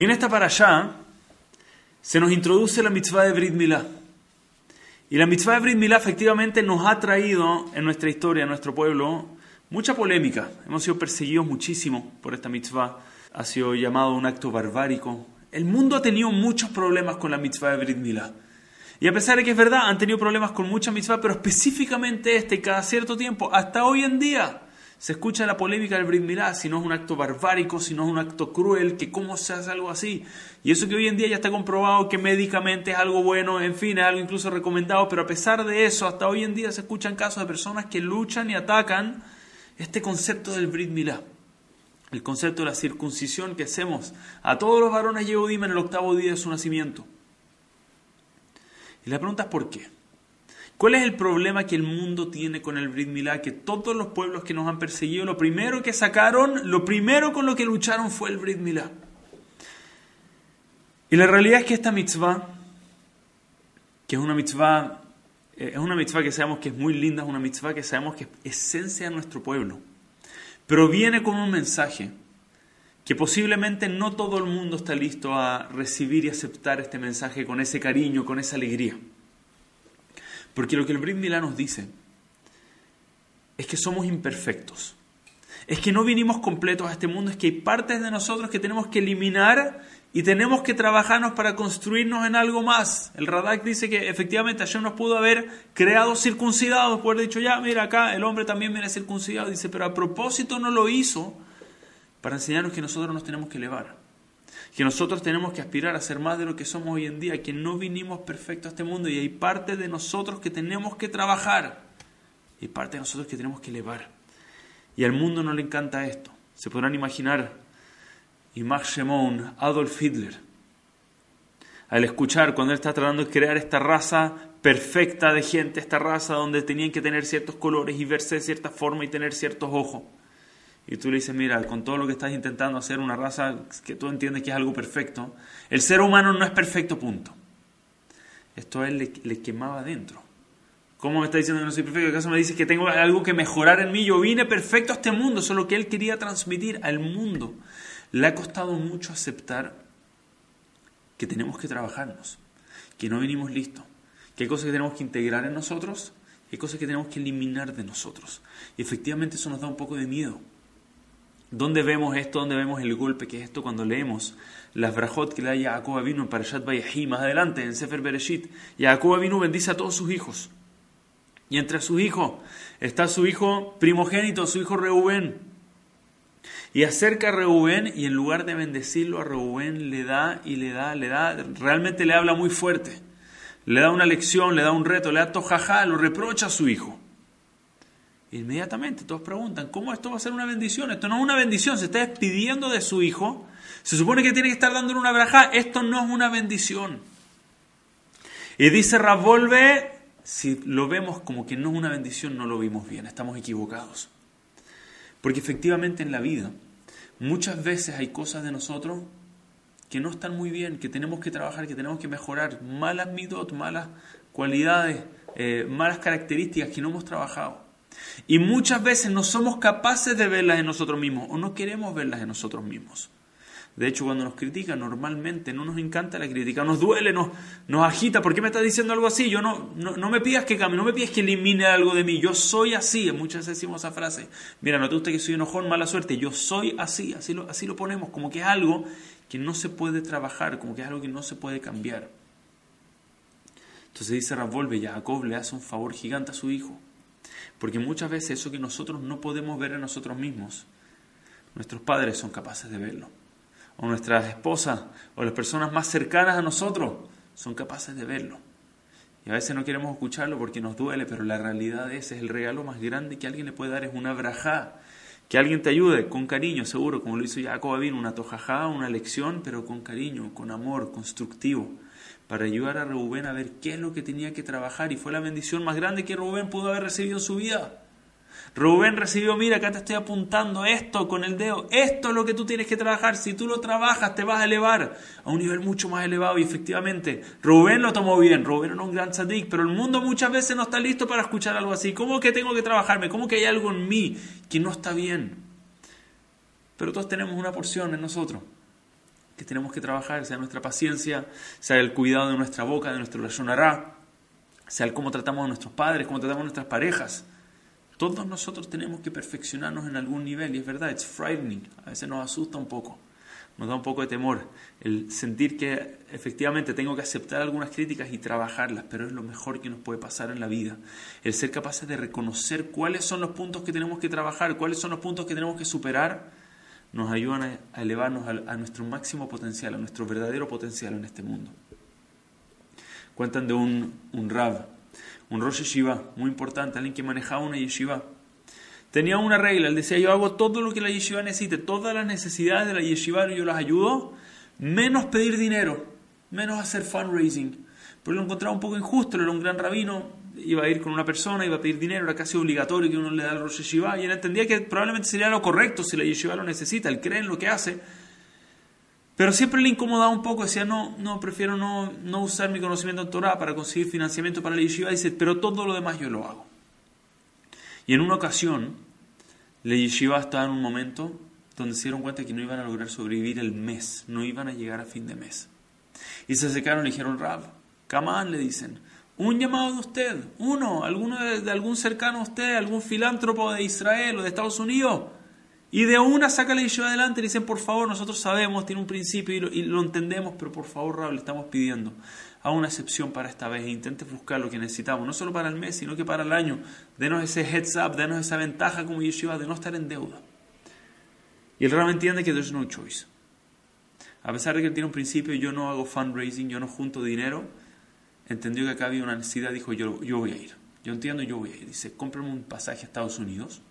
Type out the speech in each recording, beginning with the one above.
En esta para allá se nos introduce la mitzvah de Brit Milá. Y la mitzvah de Brit Milá efectivamente nos ha traído en nuestra historia, en nuestro pueblo, mucha polémica. Hemos sido perseguidos muchísimo por esta mitzvah. Ha sido llamado un acto barbárico. El mundo ha tenido muchos problemas con la mitzvah de Brit Milá. Y a pesar de que es verdad, han tenido problemas con mucha mitzvah, pero específicamente este, cada cierto tiempo, hasta hoy en día, se escucha la polémica del Brit Milá, si no es un acto barbárico, si no es un acto cruel, que cómo se hace algo así. Y eso que hoy en día ya está comprobado que médicamente es algo bueno, en fin, es algo incluso recomendado, pero a pesar de eso, hasta hoy en día se escuchan casos de personas que luchan y atacan este concepto del Brit Milá. El concepto de la circuncisión que hacemos a todos los varones Yehudim en el octavo día de su nacimiento. Y la pregunta es ¿por qué? ¿Cuál es el problema que el mundo tiene con el Brit Milá? Que todos los pueblos que nos han perseguido, lo primero que sacaron, lo primero con lo que lucharon fue el Brit Milá. Y la realidad es que esta mitzvah, que es una mitzvah, eh, es una mitzvah que sabemos que es muy linda, es una mitzvah que sabemos que es esencia de nuestro pueblo, pero viene con un mensaje que posiblemente no todo el mundo está listo a recibir y aceptar este mensaje con ese cariño, con esa alegría. Porque lo que el Brit Milá nos dice es que somos imperfectos. Es que no vinimos completos a este mundo, es que hay partes de nosotros que tenemos que eliminar y tenemos que trabajarnos para construirnos en algo más. El Radak dice que efectivamente ayer nos pudo haber creado circuncidados, puede haber dicho, ya, mira acá, el hombre también viene circuncidado. Dice, pero a propósito no lo hizo para enseñarnos que nosotros nos tenemos que elevar que nosotros tenemos que aspirar a ser más de lo que somos hoy en día, que no vinimos perfectos a este mundo y hay parte de nosotros que tenemos que trabajar y parte de nosotros que tenemos que elevar. Y al mundo no le encanta esto. Se podrán imaginar Imag Shemon, Adolf Hitler, al escuchar cuando él está tratando de crear esta raza perfecta de gente, esta raza donde tenían que tener ciertos colores y verse de cierta forma y tener ciertos ojos y tú le dices, mira, con todo lo que estás intentando hacer una raza que tú entiendes que es algo perfecto, el ser humano no es perfecto, punto. Esto a él le, quemaba dentro. ¿Cómo me está diciendo que no soy perfecto? ¿Acaso me dice que tengo algo que mejorar en mí? Yo vine perfecto a este mundo, eso es lo que él quería transmitir al mundo. Le ha costado mucho aceptar que tenemos que trabajarnos, que no venimos listos, que hay cosas que tenemos que integrar en nosotros, y hay cosas que tenemos que eliminar de nosotros. Y efectivamente eso nos da un poco de miedo. ¿Dónde vemos esto? ¿Dónde vemos el golpe que es esto cuando leemos las brajot que le da Jacob vino en Parashat Vayahi más adelante en Sefer Bereshit? Jacob vino bendice a todos sus hijos. Y entre sus hijos está su hijo primogénito, su hijo Reubén. Y acerca a Reubén y en lugar de bendecirlo a Reubén le da y le da, le da, realmente le habla muy fuerte. Le da una lección, le da un reto, le da tojajá, lo reprocha a su hijo. Inmediatamente todos preguntan, ¿cómo esto va a ser una bendición? Esto no es una bendición, se está despidiendo de su hijo. Se supone que tiene que estar dándole una braja, esto no es una bendición. Y dice Ravolve, si lo vemos como que no es una bendición, no lo vimos bien, estamos equivocados. Porque efectivamente en la vida muchas veces hay cosas de nosotros que no están muy bien, que tenemos que trabajar, que tenemos que mejorar, malas midot, malas cualidades, eh, malas características que no hemos trabajado. Y muchas veces no somos capaces de verlas en nosotros mismos o no queremos verlas en nosotros mismos. De hecho, cuando nos critican, normalmente no nos encanta la crítica, nos duele, nos, nos agita. ¿Por qué me estás diciendo algo así? Yo no, no, me pidas que cambie, no me pidas que elimine algo de mí. Yo soy así. Muchas veces decimos esa frase. Mira, no te gusta que soy enojón, mala suerte. Yo soy así. Así lo, así lo ponemos, como que es algo que no se puede trabajar, como que es algo que no se puede cambiar. Entonces dice Ravolve, Jacob le hace un favor gigante a su hijo. Porque muchas veces eso que nosotros no podemos ver en nosotros mismos, nuestros padres son capaces de verlo. O nuestras esposas o las personas más cercanas a nosotros son capaces de verlo. Y a veces no queremos escucharlo porque nos duele, pero la realidad es, es el regalo más grande que alguien le puede dar, es una braja. Que alguien te ayude con cariño, seguro, como lo hizo Jacob Abin, una tojajá, una lección, pero con cariño, con amor, constructivo para ayudar a Rubén a ver qué es lo que tenía que trabajar. Y fue la bendición más grande que Rubén pudo haber recibido en su vida. Rubén recibió, mira, acá te estoy apuntando esto con el dedo, esto es lo que tú tienes que trabajar, si tú lo trabajas te vas a elevar a un nivel mucho más elevado y efectivamente Rubén lo tomó bien, Rubén era un gran tzadik, pero el mundo muchas veces no está listo para escuchar algo así, ¿cómo que tengo que trabajarme? ¿Cómo que hay algo en mí que no está bien? Pero todos tenemos una porción en nosotros que tenemos que trabajar, sea nuestra paciencia, sea el cuidado de nuestra boca, de nuestro rayonará, sea el cómo tratamos a nuestros padres, cómo tratamos a nuestras parejas. Todos nosotros tenemos que perfeccionarnos en algún nivel y es verdad, it's frightening, a veces nos asusta un poco nos da un poco de temor el sentir que efectivamente tengo que aceptar algunas críticas y trabajarlas, pero es lo mejor que nos puede pasar en la vida. El ser capaces de reconocer cuáles son los puntos que tenemos que trabajar, cuáles son los puntos que tenemos que superar, nos ayudan a elevarnos a, nuestro máximo potencial, a nuestro verdadero potencial en este mundo. Cuentan de un, un Rab, un Rosh Yeshiva, muy importante, alguien que manejaba una yeshiva tenía una regla, él decía, yo hago todo lo que la yeshiva necesite, todas las necesidades de la yeshiva yo las ayudo, menos pedir dinero, menos hacer fundraising. Pero lo encontraba un poco injusto, era un gran rabino, iba a ir con una persona, iba a pedir dinero, era casi obligatorio que uno le da al Rosh Yeshiva, y él entendía que probablemente sería lo correcto si la yeshiva lo necesita, él cree en lo que hace, pero siempre le incomodaba un poco, decía, no, no, prefiero no, no usar mi conocimiento en Torah para conseguir financiamiento para la yeshiva, dice, pero todo lo demás yo lo hago. Y en una ocasión, la yeshiva estaba en un momento donde se dieron cuenta que no iban a lograr sobrevivir el mes, no iban a llegar a fin de mes. Y se acercaron y dijeron, Rab, Kamán, le dicen, un llamado de usted, uno, alguno de, algún cercano a usted, algún filántropo de Israel o de Estados Unidos. Y de una saca la yeshiva adelante y dicen, por favor, nosotros sabemos, tiene un principio y lo, entendemos, pero por favor, Rab, le estamos pidiendo a una excepción para esta vez e intente buscar lo que necesitamos, no solo para el mes, sino que para el año. Denos ese heads up, denos esa ventaja como yeshiva de no estar en deuda. Y el Ram entiende que there's no choice. A pesar de que él tiene un principio, yo no hago fundraising, yo no junto dinero, entendió que acá había una necesidad, dijo, yo, yo voy a ir. Yo entiendo, yo voy a ir. Dice, cómprame un pasaje a Estados Unidos.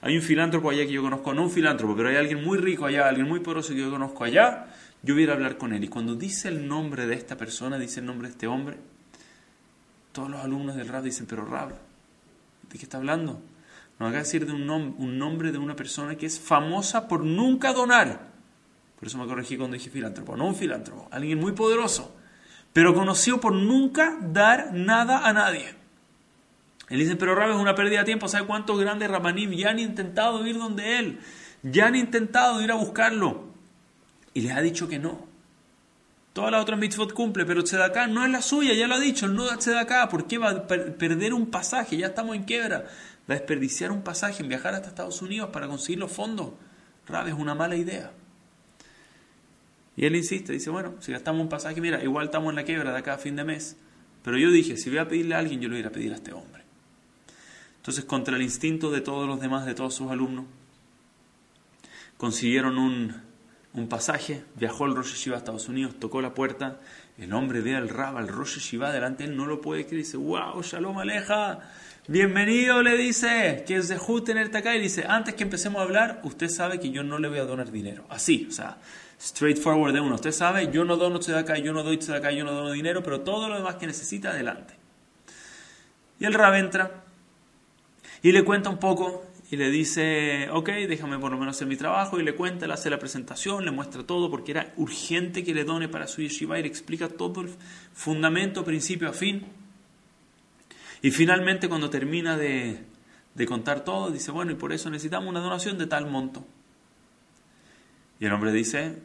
Hay un filántropo allá que yo conozco, no un filántropo, pero hay alguien muy rico allá, alguien muy poderoso que yo conozco allá yo voy a hablar con él. Y cuando dice el nombre de esta persona, dice el nombre de este hombre, todos los alumnos del Rab dicen, pero Rab, ¿de qué está hablando? Nos haga decir de un, un nombre de una persona que es famosa por nunca donar. Por eso me corregí cuando dije filántropo, no un filántropo, alguien muy poderoso, pero conocido por nunca dar nada a nadie. Él dice, pero Rab es una pérdida de tiempo, ¿sabe cuántos grandes Rabanim ya han intentado ir donde él? Ya han intentado ir a buscarlo y les ha dicho que no. Todas las otras mitzvot cumple, pero Tzedaká no es la suya, ya lo ha dicho, no da Tzedaká. ¿Por qué va a perder un pasaje? Ya estamos en quiebra. Va a desperdiciar un pasaje en viajar hasta Estados Unidos para conseguir los fondos. Rab, es una mala idea. Y él insiste, dice, bueno, si gastamos un pasaje, mira, igual estamos en la quiebra de acá fin de mes. Pero yo dije, si voy a pedirle a alguien, yo le voy a pedir a este hombre. Entonces, contra el instinto de todos los demás, de todos sus alumnos, consiguieron un un pasaje, viajó el Rosh Shiva a Estados Unidos, tocó la puerta, el hombre ve al Rab, al Rosh Shiva delante, él no lo puede creer, dice, wow, Shalom Aleja, bienvenido, le dice, que es de tenerte acá, y dice, antes que empecemos a hablar, usted sabe que yo no le voy a donar dinero, así, o sea, straightforward de uno, usted sabe, yo no dono de acá, yo no doy de acá, yo no dono dinero, pero todo lo demás que necesita, adelante. Y el Rab entra y le cuenta un poco y le dice, ok, déjame por lo menos hacer mi trabajo, y le cuenta, le hace la presentación, le muestra todo, porque era urgente que le done para su yeshiva, y le explica todo el fundamento, principio a fin. Y finalmente, cuando termina de, de contar todo, dice, bueno, y por eso necesitamos una donación de tal monto. Y el hombre dice,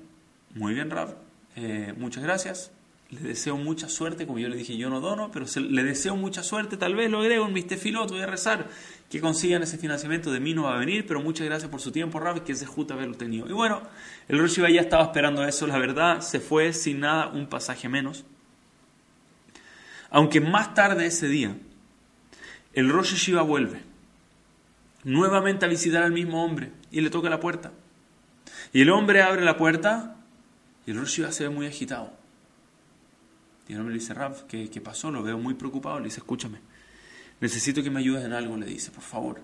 muy bien, Rab, eh, muchas gracias, le deseo mucha suerte, como yo le dije, yo no dono, pero le deseo mucha suerte, tal vez lo agrego en mis tefilot, voy a rezar que consigan ese financiamiento, de mí no va a venir, pero muchas gracias por su tiempo, Rab, que se justo haberlo tenido. Y bueno, el Rosh ya estaba esperando eso, la verdad, se fue sin nada, un pasaje menos. Aunque más tarde ese día, el Rosh Shiva vuelve nuevamente a visitar al mismo hombre y le toca la puerta. Y el hombre abre la puerta y el Rosh se ve muy agitado. Y el hombre le dice, Rab, ¿qué, ¿qué pasó? Lo veo muy preocupado. Le dice, escúchame necesito que me ayudes en algo, le dice, por favor.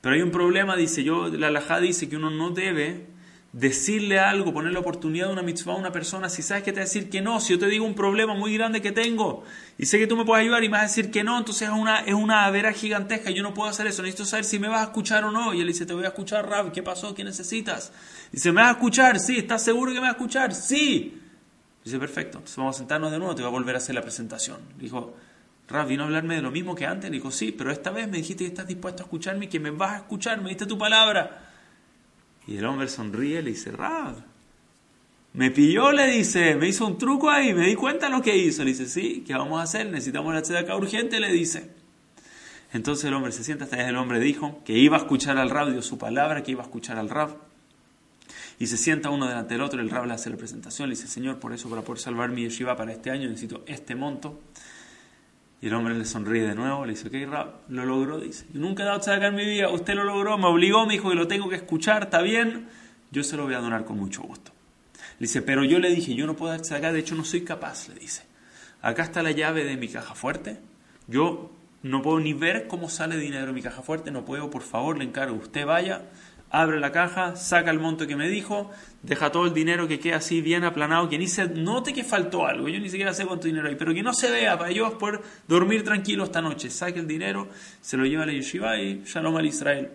Pero hay un problema, dice yo, la alajá dice que uno no debe decirle algo, poner la oportunidad de una mitzvah a una persona si sabes que te va a decir que no, si yo te digo un problema muy grande que tengo y sé que tú me puedes ayudar y me vas a decir que no, entonces es una, es una vera gigantesca, yo no puedo hacer eso, necesito saber si me vas a escuchar o no. Y él dice, te voy a escuchar, Rab, ¿qué pasó? ¿Qué necesitas? Dice, ¿me vas a escuchar? Sí, ¿estás seguro que me vas a escuchar? Sí. Dice, perfecto, entonces vamos a sentarnos de nuevo, te voy a volver a hacer la presentación. Dijo, Rab vino a hablarme de lo mismo que antes. Le dijo, sí, pero esta vez me dijiste que estás dispuesto a escucharme y que me vas a escuchar, me diste tu palabra. Y el hombre sonríe y le dice, Rab, Me pilló, le dice, me hizo un truco ahí, me di cuenta lo que hizo. Le dice, sí, ¿qué vamos a hacer? Necesitamos la acá urgente, le dice. Entonces el hombre se sienta, hasta el hombre dijo que iba a escuchar al rab, dio su palabra, que iba a escuchar al rab. Y se sienta uno delante del otro, el rab le hace la presentación, le dice, Señor, por eso, para poder salvar mi yeshiva para este año, necesito este monto. Y el hombre le sonríe de nuevo, le dice, ok, rab, lo logró, dice. Yo nunca he dado acá en mi vida, usted lo logró, me obligó, me dijo que lo tengo que escuchar, está bien, yo se lo voy a donar con mucho gusto. Le dice, pero yo le dije, yo no puedo acá, de hecho no soy capaz, le dice. Acá está la llave de mi caja fuerte, yo no puedo ni ver cómo sale dinero en mi caja fuerte, no puedo, por favor, le encargo, usted vaya, abre la caja, saca el monto que me dijo, deja todo el dinero que queda así bien aplanado, que ni se note que faltó algo, yo ni siquiera sé cuánto dinero hay, pero que no se vea para yo poder dormir tranquilo esta noche. Saque el dinero, se lo lleva a la yeshiva y shalom al Israel.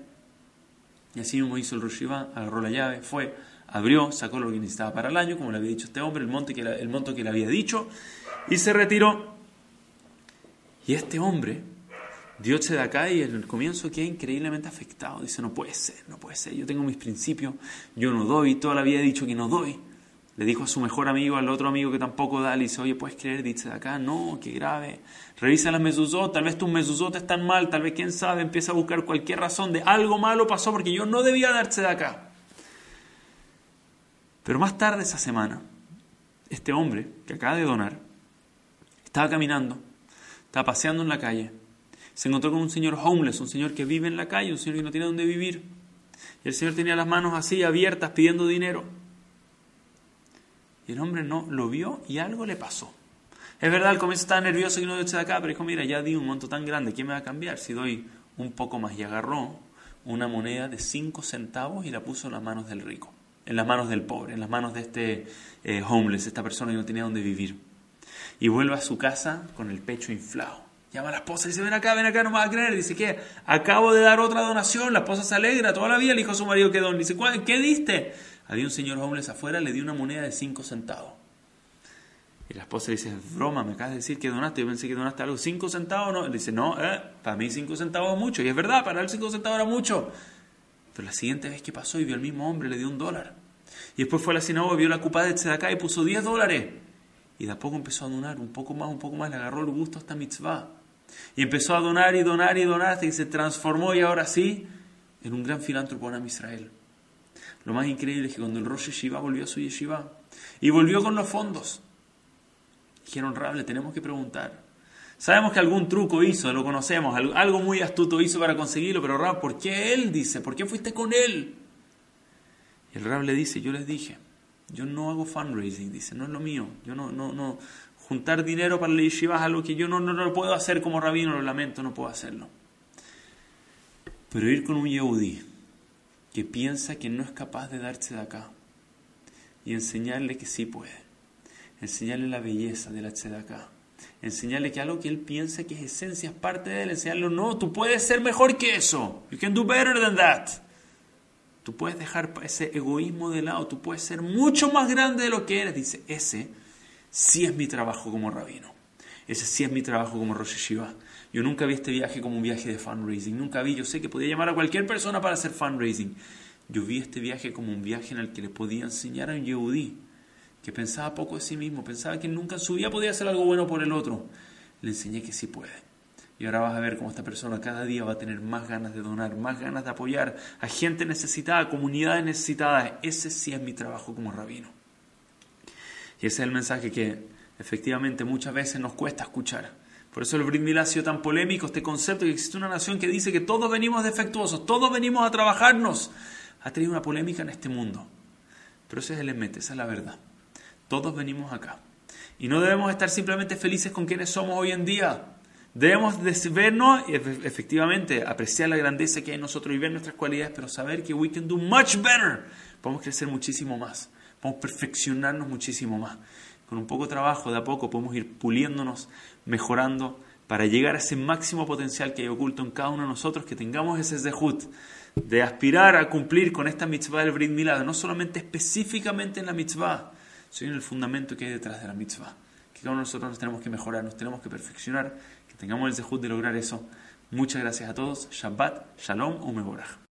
Y así mismo hizo el yeshiva, agarró la llave, fue, abrió, sacó lo que necesitaba para el año, como le había dicho este hombre, el, monte que el monto que le había dicho, y se retiró. Y este hombre Dios se da acá y en el comienzo queda increíblemente afectado. Dice, no puede ser, no puede ser. Yo tengo mis principios, yo no doy, toda la vida he dicho que no doy. Le dijo a su mejor amigo, al otro amigo que tampoco da, le dice, oye, ¿puedes creer? Dice de acá, no, qué grave. Revisa las mesuzot, tal vez tus mesuzot están mal, tal vez quién sabe, empieza a buscar cualquier razón de algo malo pasó porque yo no debía darse de acá. Pero más tarde esa semana, este hombre que acaba de donar, estaba caminando, estaba paseando en la calle se encontró con un señor homeless, un señor que vive en la calle, un señor que no tiene dónde vivir. Y el señor tenía las manos así abiertas pidiendo dinero. Y el hombre no lo vio y algo le pasó. Es verdad, al comienzo estaba nervioso y no dio de acá, pero dijo, mira, ya di un monto tan grande, ¿quién me va a cambiar si doy un poco más? Y agarró una moneda de cinco centavos y la puso en las manos del rico, en las manos del pobre, en las manos de este eh, homeless, esta persona que no tenía dónde vivir. Y vuelve a su casa con el pecho inflado. Llama a la esposa y dice, ven acá, ven acá, no me vas a creer. Dice, ¿qué? Acabo de dar otra donación. La esposa se alegra, toda la vida le dijo a su marido que don. Dice, ¿qué diste? Había un señor homeless afuera, le dio una moneda de cinco centavos. Y la esposa le dice, broma, me acabas de decir que donaste. Yo pensé que donaste algo. ¿Cinco centavos? No. Le dice, no, eh, para mí cinco centavos es mucho. Y es verdad, para él cinco centavos era mucho. Pero la siguiente vez que pasó y vio al mismo hombre, le dio un dólar. Y después fue a la sinagoga, vio la cupa de acá y puso diez dólares. Y de a poco empezó a donar, un poco más, un poco más, le agarró el gusto a esta mitzvah. Y empezó a donar y donar y donar hasta que se transformó y ahora sí en un gran filántropo en Israel. Lo más increíble es que cuando el Rosh Yeshiva volvió a su yeshiva y volvió con los fondos, dijeron, Rab, le tenemos que preguntar. Sabemos que algún truco hizo, lo conocemos, algo muy astuto hizo para conseguirlo, pero Rab, ¿por qué él dice? ¿Por qué fuiste con él? Y el Rab le dice, yo les dije, yo no hago fundraising, dice, no es lo mío, yo no, no, no, juntar dinero para la yeshiva es algo que yo no, no, lo puedo hacer como rabino, lo lamento, no puedo hacerlo. Pero ir con un yehudí que piensa que no es capaz de darse de acá y enseñarle que sí puede, enseñarle la belleza de la acá, enseñarle que algo que él piensa que es esencia, es parte de él, enseñarle, no, tú puedes ser mejor que eso, you can do better than that. Tú puedes dejar ese egoísmo de lado, tú puedes ser mucho más grande de lo que eres, dice, ese sí es mi trabajo como rabino. Ese sí es mi trabajo como Rosh Hashiva. Yo nunca vi este viaje como un viaje de fundraising. Nunca vi, yo sé que podía llamar a cualquier persona para hacer fundraising. Yo vi este viaje como un viaje en el que le podía enseñar a un Yehudí que pensaba poco de sí mismo, pensaba que nunca en su vida podía hacer algo bueno por el otro. Le enseñé que sí puede. Y ahora vas a ver cómo esta persona cada día va a tener más ganas de donar, más ganas de apoyar a gente necesitada, a comunidades necesitadas. Ese sí es mi trabajo como rabino. Y ese es el mensaje que efectivamente muchas veces nos cuesta escuchar. Por eso el Brit ha sido tan polémico, este concepto que existe una nación que dice que todos venimos defectuosos, todos venimos a trabajarnos. Ha tenido una polémica en este mundo. Pero ese es el emete, esa es la verdad. Todos venimos acá. Y no debemos estar simplemente felices con quienes somos hoy en día. Debemos vernos y efectivamente apreciar la grandeza que hay en nosotros y ver nuestras cualidades, pero saber que we can do much better. Podemos crecer muchísimo más podemos perfeccionarnos muchísimo más. Con un poco de trabajo, de a poco, podemos ir puliéndonos, mejorando, para llegar a ese máximo potencial que hay oculto en cada uno de nosotros, que tengamos ese zehut de aspirar a cumplir con esta mitzvah del Brit Milad, no solamente específicamente en la mitzvah, sino en el fundamento que hay detrás de la mitzvah. Que cada uno de nosotros nos tenemos que mejorar, nos tenemos que perfeccionar, que tengamos el zehut de lograr eso. Muchas gracias a todos. Shabbat, Shalom, Umeborach.